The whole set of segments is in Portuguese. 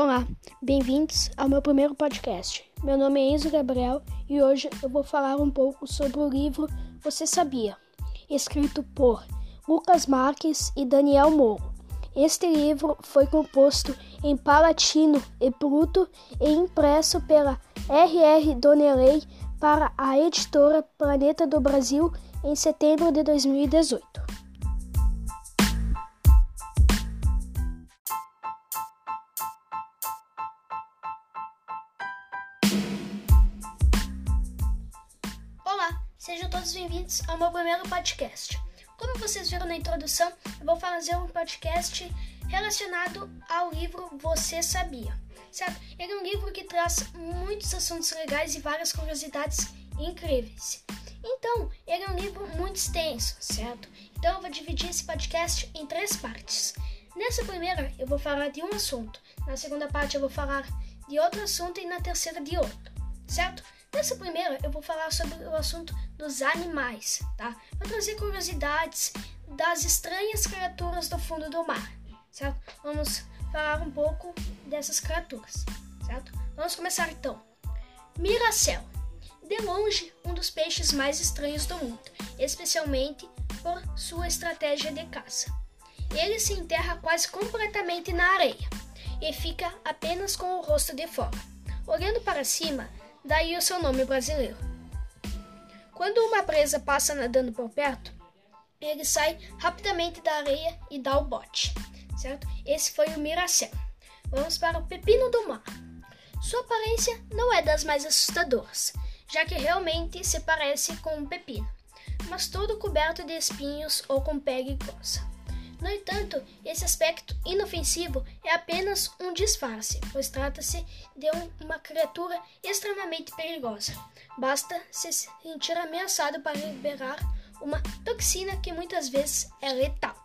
Olá, bem-vindos ao meu primeiro podcast. Meu nome é Enzo Gabriel e hoje eu vou falar um pouco sobre o livro Você Sabia, escrito por Lucas Marques e Daniel Moro. Este livro foi composto em palatino e bruto e impresso pela R.R. Donnelley para a editora Planeta do Brasil em setembro de 2018. Sejam todos bem-vindos ao meu primeiro podcast. Como vocês viram na introdução, eu vou fazer um podcast relacionado ao livro Você Sabia, certo? Ele é um livro que traz muitos assuntos legais e várias curiosidades incríveis. Então, ele é um livro muito extenso, certo? Então, eu vou dividir esse podcast em três partes. Nessa primeira, eu vou falar de um assunto. Na segunda parte, eu vou falar de outro assunto e na terceira de outro, certo? Nessa primeira, eu vou falar sobre o assunto dos animais, tá? Vou trazer curiosidades das estranhas criaturas do fundo do mar, certo? Vamos falar um pouco dessas criaturas, certo? Vamos começar então. Miracel. De longe, um dos peixes mais estranhos do mundo, especialmente por sua estratégia de caça. Ele se enterra quase completamente na areia e fica apenas com o rosto de fora. Olhando para cima, daí o seu nome brasileiro. Quando uma presa passa nadando por perto, ele sai rapidamente da areia e dá o bote, certo? Esse foi o Miracel. Vamos para o pepino do mar. Sua aparência não é das mais assustadoras, já que realmente se parece com um pepino, mas todo coberto de espinhos ou com pele grossa. No entanto, esse aspecto inofensivo é apenas um disfarce, pois trata-se de um, uma criatura extremamente perigosa. Basta se sentir ameaçado para liberar uma toxina que muitas vezes é letal.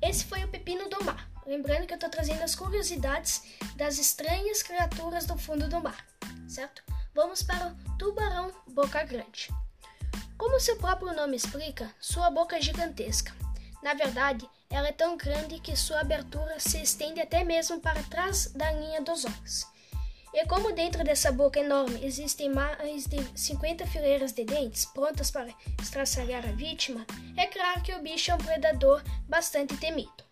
Esse foi o pepino do mar. Lembrando que eu estou trazendo as curiosidades das estranhas criaturas do fundo do mar, certo? Vamos para o tubarão boca grande. Como seu próprio nome explica, sua boca é gigantesca. Na verdade, ela é tão grande que sua abertura se estende até mesmo para trás da linha dos olhos. E como dentro dessa boca enorme existem mais de 50 fileiras de dentes prontas para estraçalhar a vítima, é claro que o bicho é um predador bastante temido.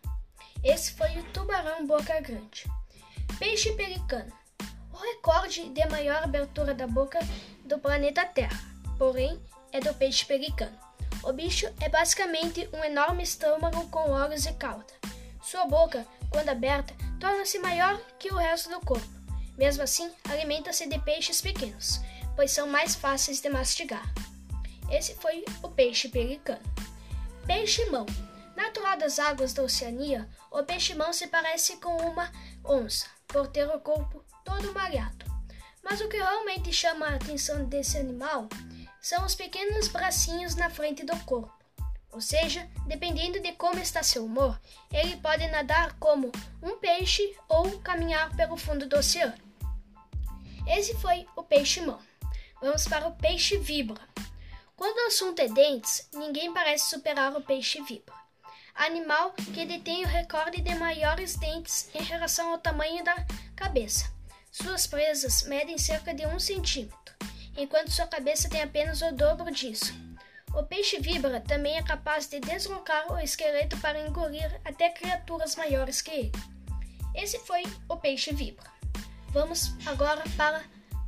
Esse foi o tubarão boca grande. Peixe pelicano. O recorde de maior abertura da boca do planeta Terra, porém, é do peixe pelicano. O bicho é basicamente um enorme estômago com olhos e cauda. Sua boca, quando aberta, torna-se maior que o resto do corpo. Mesmo assim, alimenta-se de peixes pequenos, pois são mais fáceis de mastigar. Esse foi o peixe pelicano. Peixe-mão. Natural das águas da Oceania, o peixe-mão se parece com uma onça, por ter o corpo todo malhado. Mas o que realmente chama a atenção desse animal são os pequenos bracinhos na frente do corpo. Ou seja, dependendo de como está seu humor, ele pode nadar como um peixe ou caminhar pelo fundo do oceano. Esse foi o peixe-mão. Vamos para o peixe-vibra. Quando o assunto é dentes, ninguém parece superar o peixe-vibra. Animal que detém o recorde de maiores dentes em relação ao tamanho da cabeça. Suas presas medem cerca de um centímetro enquanto sua cabeça tem apenas o dobro disso. O peixe vibra também é capaz de deslocar o esqueleto para engolir até criaturas maiores que ele. Esse foi o peixe vibra. Vamos agora para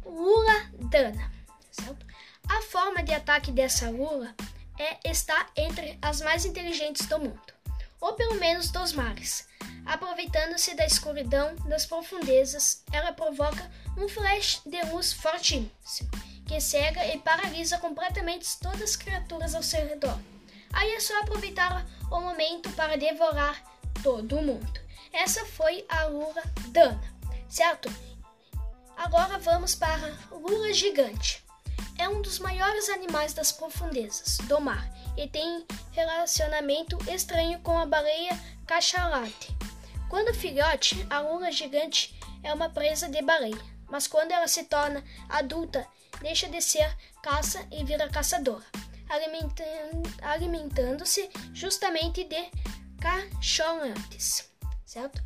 lula dana. Certo? A forma de ataque dessa lula é estar entre as mais inteligentes do mundo, ou pelo menos dos mares. Aproveitando-se da escuridão das profundezas, ela provoca um flash de luz fortíssimo que cega e paralisa completamente todas as criaturas ao seu redor. Aí é só aproveitar o momento para devorar todo mundo. Essa foi a Lula Dana, certo? Agora vamos para Lula Gigante. É um dos maiores animais das profundezas do mar e tem relacionamento estranho com a baleia cachalate. Quando filhote, a lula gigante é uma presa de baleia, mas quando ela se torna adulta, deixa de ser caça e vira caçadora, alimentando-se justamente de cachorrantes, certo?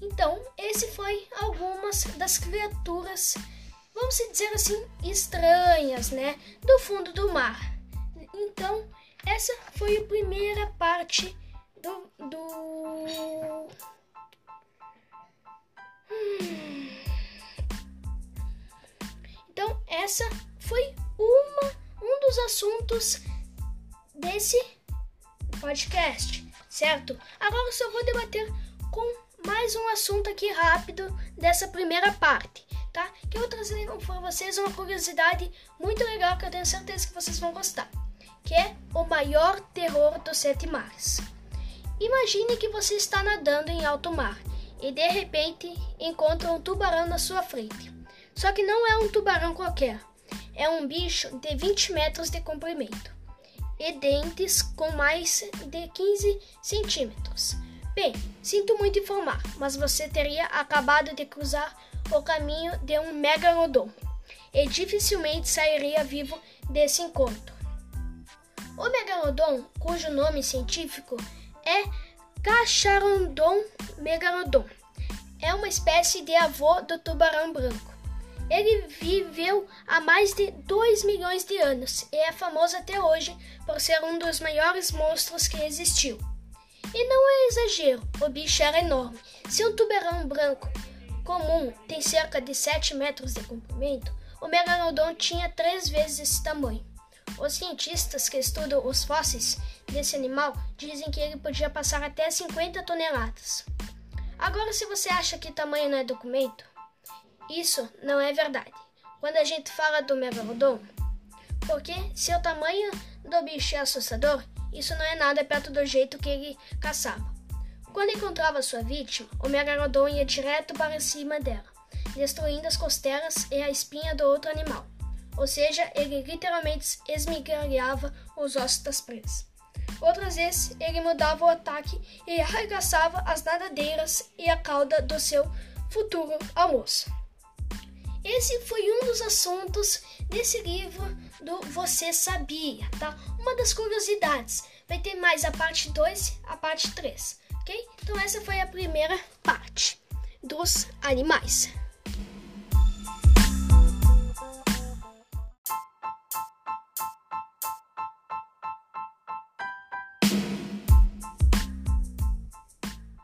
Então, esse foi algumas das criaturas, vamos dizer assim, estranhas, né, do fundo do mar. Então, essa foi a primeira parte do, do... Hum. Essa foi uma um dos assuntos desse podcast, certo? Agora eu só vou debater com mais um assunto aqui rápido dessa primeira parte, tá? Que eu vou trazer para vocês uma curiosidade muito legal que eu tenho certeza que vocês vão gostar, que é o maior terror dos sete mares. Imagine que você está nadando em alto mar e de repente encontra um tubarão na sua frente. Só que não é um tubarão qualquer, é um bicho de 20 metros de comprimento e dentes com mais de 15 centímetros. Bem, sinto muito informar, mas você teria acabado de cruzar o caminho de um megalodon e dificilmente sairia vivo desse encontro. O megalodon, cujo nome científico é Cacharondon megalodon, é uma espécie de avô do tubarão branco. Ele viveu há mais de 2 milhões de anos e é famoso até hoje por ser um dos maiores monstros que existiu. E não é exagero, o bicho era enorme. Se um tubarão branco comum tem cerca de 7 metros de comprimento, o megalodon tinha três vezes esse tamanho. Os cientistas que estudam os fósseis desse animal dizem que ele podia passar até 50 toneladas. Agora, se você acha que tamanho não é documento, isso não é verdade. Quando a gente fala do megalodon, porque se o tamanho do bicho é assustador, isso não é nada perto do jeito que ele caçava. Quando encontrava sua vítima, o megalodon ia direto para cima dela, destruindo as costelas e a espinha do outro animal. Ou seja, ele literalmente esmigalhava os ossos das presas. Outras vezes, ele mudava o ataque e arregaçava as nadadeiras e a cauda do seu futuro almoço. Esse foi um dos assuntos desse livro do Você Sabia, tá? Uma das curiosidades. Vai ter mais a parte 2, a parte 3, ok? Então essa foi a primeira parte dos animais.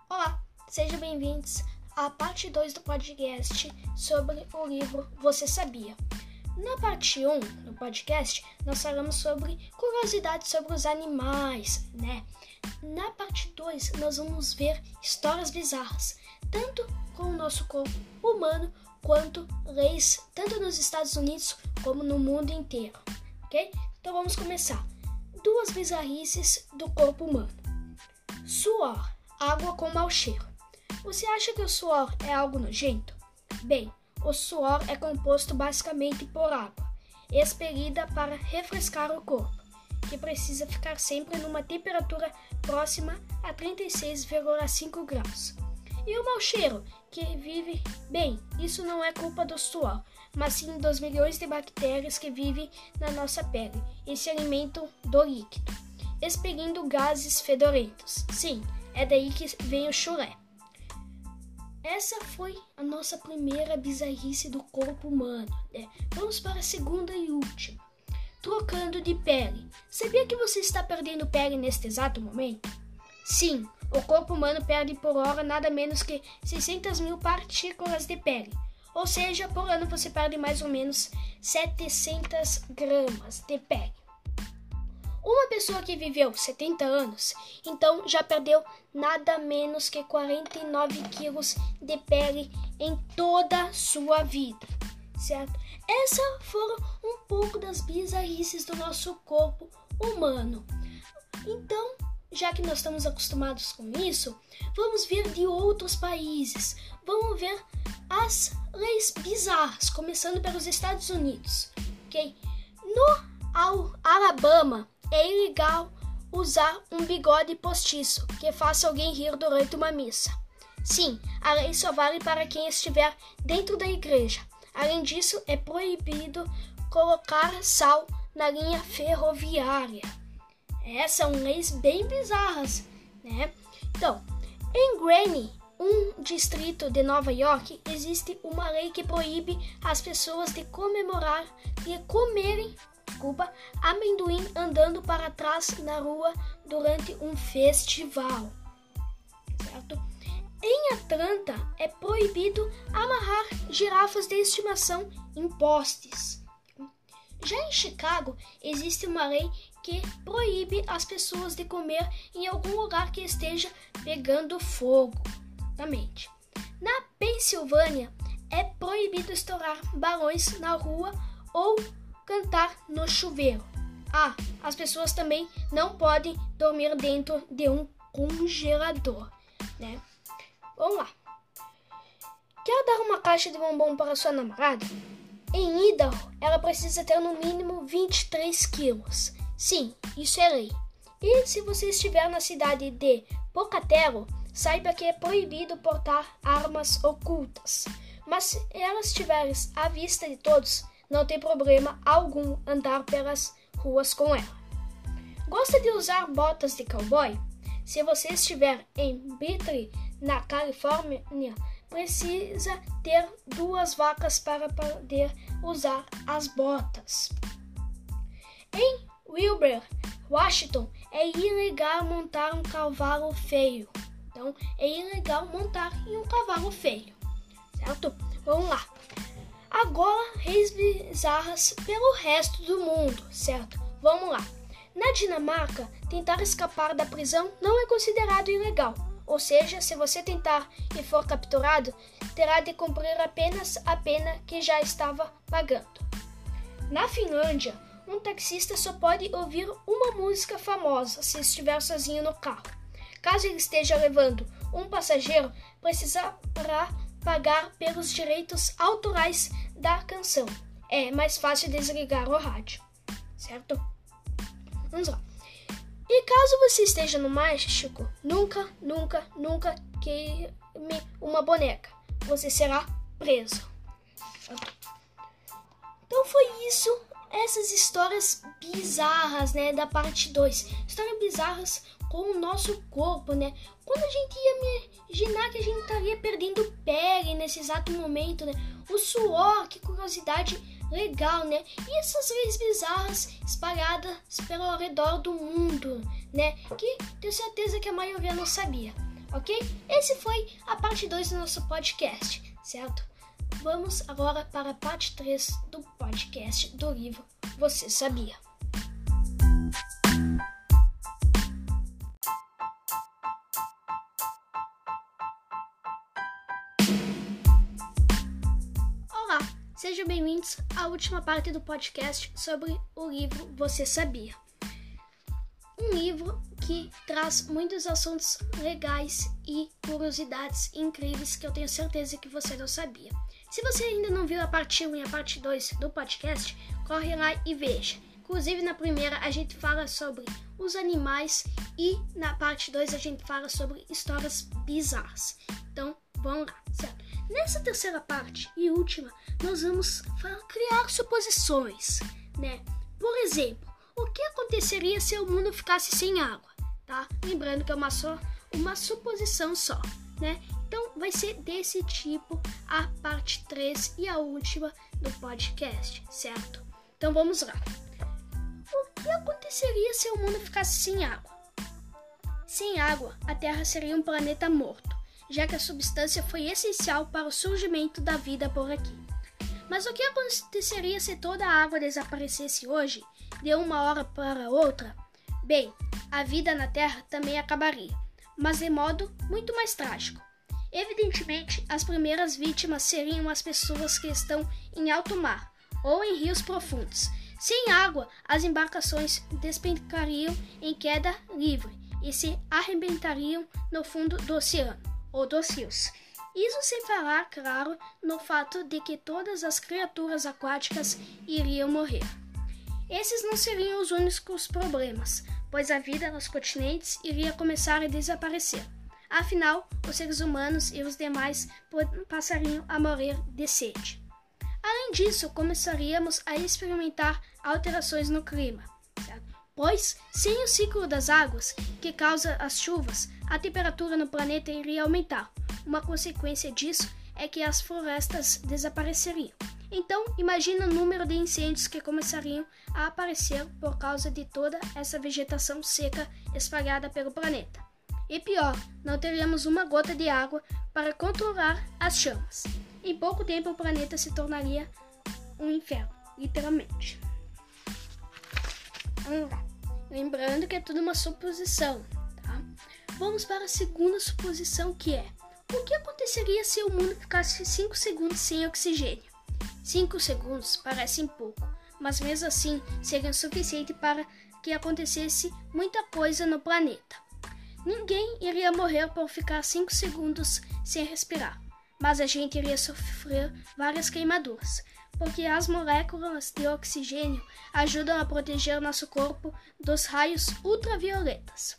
Olá, sejam bem-vindos à parte 2 do podcast sobre o livro Você Sabia. Na parte 1 do podcast, nós falamos sobre curiosidades sobre os animais, né? Na parte 2, nós vamos ver histórias bizarras, tanto com o nosso corpo humano quanto leis, tanto nos Estados Unidos como no mundo inteiro, ok? Então vamos começar. Duas bizarrices do corpo humano: suor, água com mau cheiro. Você acha que o suor é algo nojento? Bem, o suor é composto basicamente por água, expelida para refrescar o corpo, que precisa ficar sempre numa temperatura próxima a 36,5 graus. E o mau cheiro, que vive bem, isso não é culpa do suor, mas sim dos milhões de bactérias que vivem na nossa pele e se alimentam do líquido, expelindo gases fedorentos. Sim, é daí que vem o chulé. Essa foi a nossa primeira bizarrice do corpo humano. Né? Vamos para a segunda e última. Trocando de pele. Sabia que você está perdendo pele neste exato momento? Sim, o corpo humano perde por hora nada menos que 600 mil partículas de pele. Ou seja, por ano você perde mais ou menos 700 gramas de pele. Uma pessoa que viveu 70 anos, então já perdeu nada menos que 49 quilos de pele em toda sua vida, certo? Essas foram um pouco das bizarrices do nosso corpo humano. Então, já que nós estamos acostumados com isso, vamos ver de outros países. Vamos ver as leis bizarras, começando pelos Estados Unidos, ok? No Alabama, é ilegal usar um bigode postiço que faça alguém rir durante uma missa. Sim, a lei só vale para quem estiver dentro da igreja. Além disso, é proibido colocar sal na linha ferroviária. Essas são leis bem bizarras, né? Então, em Granny, um distrito de Nova York existe uma lei que proíbe as pessoas de comemorar e comerem desculpa, amendoim andando para trás na rua durante um festival. Certo? Em Atlanta é proibido amarrar girafas de estimação em postes. Já em Chicago existe uma lei que proíbe as pessoas de comer em algum lugar que esteja pegando fogo. Exatamente. Na Pensilvânia é proibido estourar balões na rua ou cantar no chuveiro. Ah, as pessoas também não podem dormir dentro de um congelador, né? Vamos lá. Quer dar uma caixa de bombom para sua namorada? Em Idaho, ela precisa ter no mínimo 23 quilos. Sim, isso é lei. E se você estiver na cidade de Pocatello, saiba que é proibido portar armas ocultas. Mas se elas estiverem à vista de todos, não tem problema algum andar pelas ruas com ela. Gosta de usar botas de cowboy? Se você estiver em Bitre, na Califórnia, precisa ter duas vacas para poder usar as botas. Em Wilbur, Washington, é ilegal montar um cavalo feio. Então, é ilegal montar em um cavalo feio, certo? Vamos lá. Agora, reis bizarras pelo resto do mundo, certo? Vamos lá. Na Dinamarca, tentar escapar da prisão não é considerado ilegal. Ou seja, se você tentar e for capturado, terá de cumprir apenas a pena que já estava pagando. Na Finlândia, um taxista só pode ouvir uma música famosa se estiver sozinho no carro. Caso ele esteja levando um passageiro, precisará pagar pelos direitos autorais da canção. É mais fácil desligar o rádio, certo? Vamos lá. E caso você esteja no México, nunca, nunca, nunca queime uma boneca. Você será preso. Então foi isso. Essas histórias bizarras, né? Da parte 2. Histórias bizarras com o nosso corpo, né? Quando a gente ia imaginar que a gente estaria perdendo pele nesse exato momento, né? O suor, que curiosidade legal, né? E essas leis bizarras espalhadas pelo redor do mundo, né? Que tenho certeza que a maioria não sabia, ok? Esse foi a parte 2 do nosso podcast, certo? Vamos agora para a parte 3 do podcast do livro Você Sabia? Sejam bem-vindos à última parte do podcast sobre o livro Você Sabia? Um livro que traz muitos assuntos legais e curiosidades incríveis que eu tenho certeza que você não sabia. Se você ainda não viu a parte 1 e a parte 2 do podcast, corre lá e veja. Inclusive, na primeira a gente fala sobre os animais e na parte 2 a gente fala sobre histórias bizarras. Então, vamos lá, certo? Nessa terceira parte e última, nós vamos criar suposições, né? Por exemplo, o que aconteceria se o mundo ficasse sem água, tá? Lembrando que é uma só uma suposição só, né? Então vai ser desse tipo a parte 3 e a última do podcast, certo? Então vamos lá. O que aconteceria se o mundo ficasse sem água? Sem água, a Terra seria um planeta morto já que a substância foi essencial para o surgimento da vida por aqui. Mas o que aconteceria se toda a água desaparecesse hoje, de uma hora para outra? Bem, a vida na Terra também acabaria, mas de modo muito mais trágico. Evidentemente, as primeiras vítimas seriam as pessoas que estão em alto mar ou em rios profundos. Sem água, as embarcações despencariam em queda livre e se arrebentariam no fundo do oceano ou dos rios. Isso sem falar, claro, no fato de que todas as criaturas aquáticas iriam morrer. Esses não seriam os únicos problemas, pois a vida nos continentes iria começar a desaparecer. Afinal, os seres humanos e os demais passariam a morrer de sede. Além disso, começaríamos a experimentar alterações no clima? Pois, sem o ciclo das águas, que causa as chuvas, a temperatura no planeta iria aumentar. uma consequência disso é que as florestas desapareceriam. Então, imagina o número de incêndios que começariam a aparecer por causa de toda essa vegetação seca espalhada pelo planeta. E pior, não teríamos uma gota de água para controlar as chamas. Em pouco tempo, o planeta se tornaria um inferno, literalmente. Vamos lá. Lembrando que é tudo uma suposição, tá? Vamos para a segunda suposição, que é: o que aconteceria se o mundo ficasse 5 segundos sem oxigênio? 5 segundos parecem pouco, mas mesmo assim seriam suficiente para que acontecesse muita coisa no planeta. Ninguém iria morrer por ficar 5 segundos sem respirar, mas a gente iria sofrer várias queimaduras, porque as moléculas de oxigênio ajudam a proteger nosso corpo dos raios ultravioletas.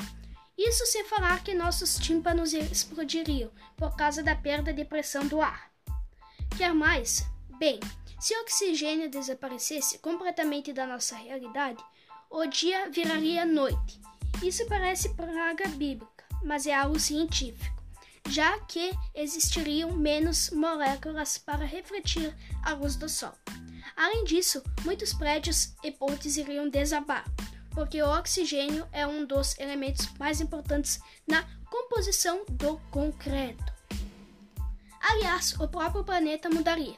Isso sem falar que nossos tímpanos explodiriam por causa da perda de pressão do ar. Quer mais? Bem, se o oxigênio desaparecesse completamente da nossa realidade, o dia viraria noite. Isso parece praga bíblica, mas é algo científico, já que existiriam menos moléculas para refletir a luz do sol. Além disso, muitos prédios e pontes iriam desabar, porque o oxigênio é um dos elementos mais importantes na composição do concreto. Aliás, o próprio planeta mudaria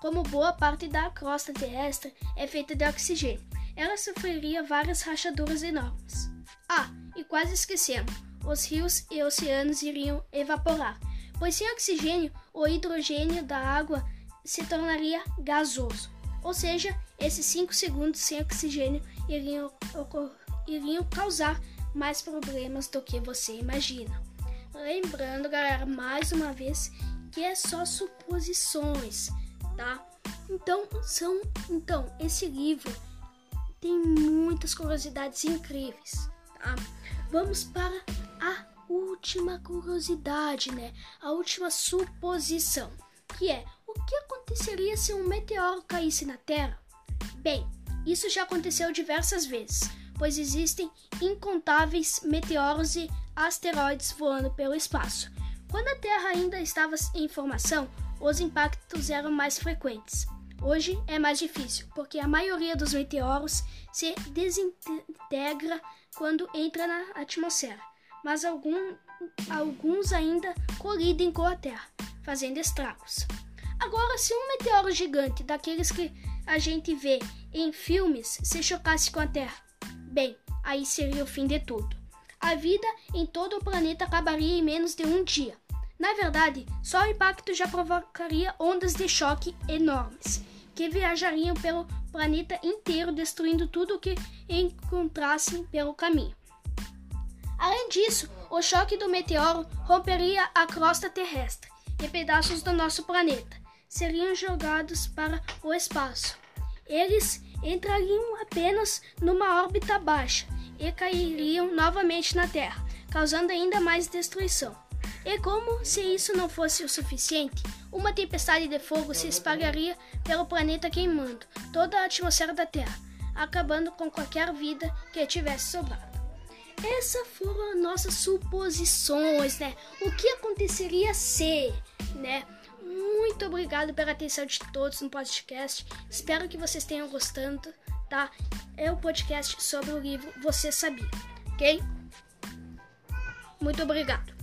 como boa parte da crosta terrestre é feita de oxigênio, ela sofreria várias rachaduras enormes. Ah, e quase esquecemos, os rios e oceanos iriam evaporar, pois sem oxigênio o hidrogênio da água se tornaria gasoso. Ou seja, esses 5 segundos sem oxigênio iriam, iriam causar mais problemas do que você imagina. Lembrando, galera, mais uma vez que é só suposições tá? Então, são, então esse livro tem muitas curiosidades incríveis, tá? Vamos para a última curiosidade, né? A última suposição, que é o que aconteceria se um meteoro caísse na Terra? Bem, isso já aconteceu diversas vezes, pois existem incontáveis meteoros e asteroides voando pelo espaço. Quando a Terra ainda estava em formação, os impactos eram mais frequentes. Hoje é mais difícil, porque a maioria dos meteoros se desintegra quando entra na atmosfera, mas algum, alguns ainda colidem com a Terra, fazendo estragos. Agora, se um meteoro gigante, daqueles que a gente vê em filmes, se chocasse com a Terra, bem, aí seria o fim de tudo. A vida em todo o planeta acabaria em menos de um dia. Na verdade, só o impacto já provocaria ondas de choque enormes, que viajariam pelo planeta inteiro, destruindo tudo o que encontrassem pelo caminho. Além disso, o choque do meteoro romperia a crosta terrestre e pedaços do nosso planeta seriam jogados para o espaço. Eles entrariam apenas numa órbita baixa e cairiam novamente na Terra, causando ainda mais destruição. E como se isso não fosse o suficiente, uma tempestade de fogo se espalharia pelo planeta queimando toda a atmosfera da Terra, acabando com qualquer vida que tivesse sobrado. Essas foram nossas suposições, né? O que aconteceria se, né? Muito obrigado pela atenção de todos no podcast. Espero que vocês tenham gostado, tá? É o podcast sobre o livro Você Sabia, ok? Muito obrigado.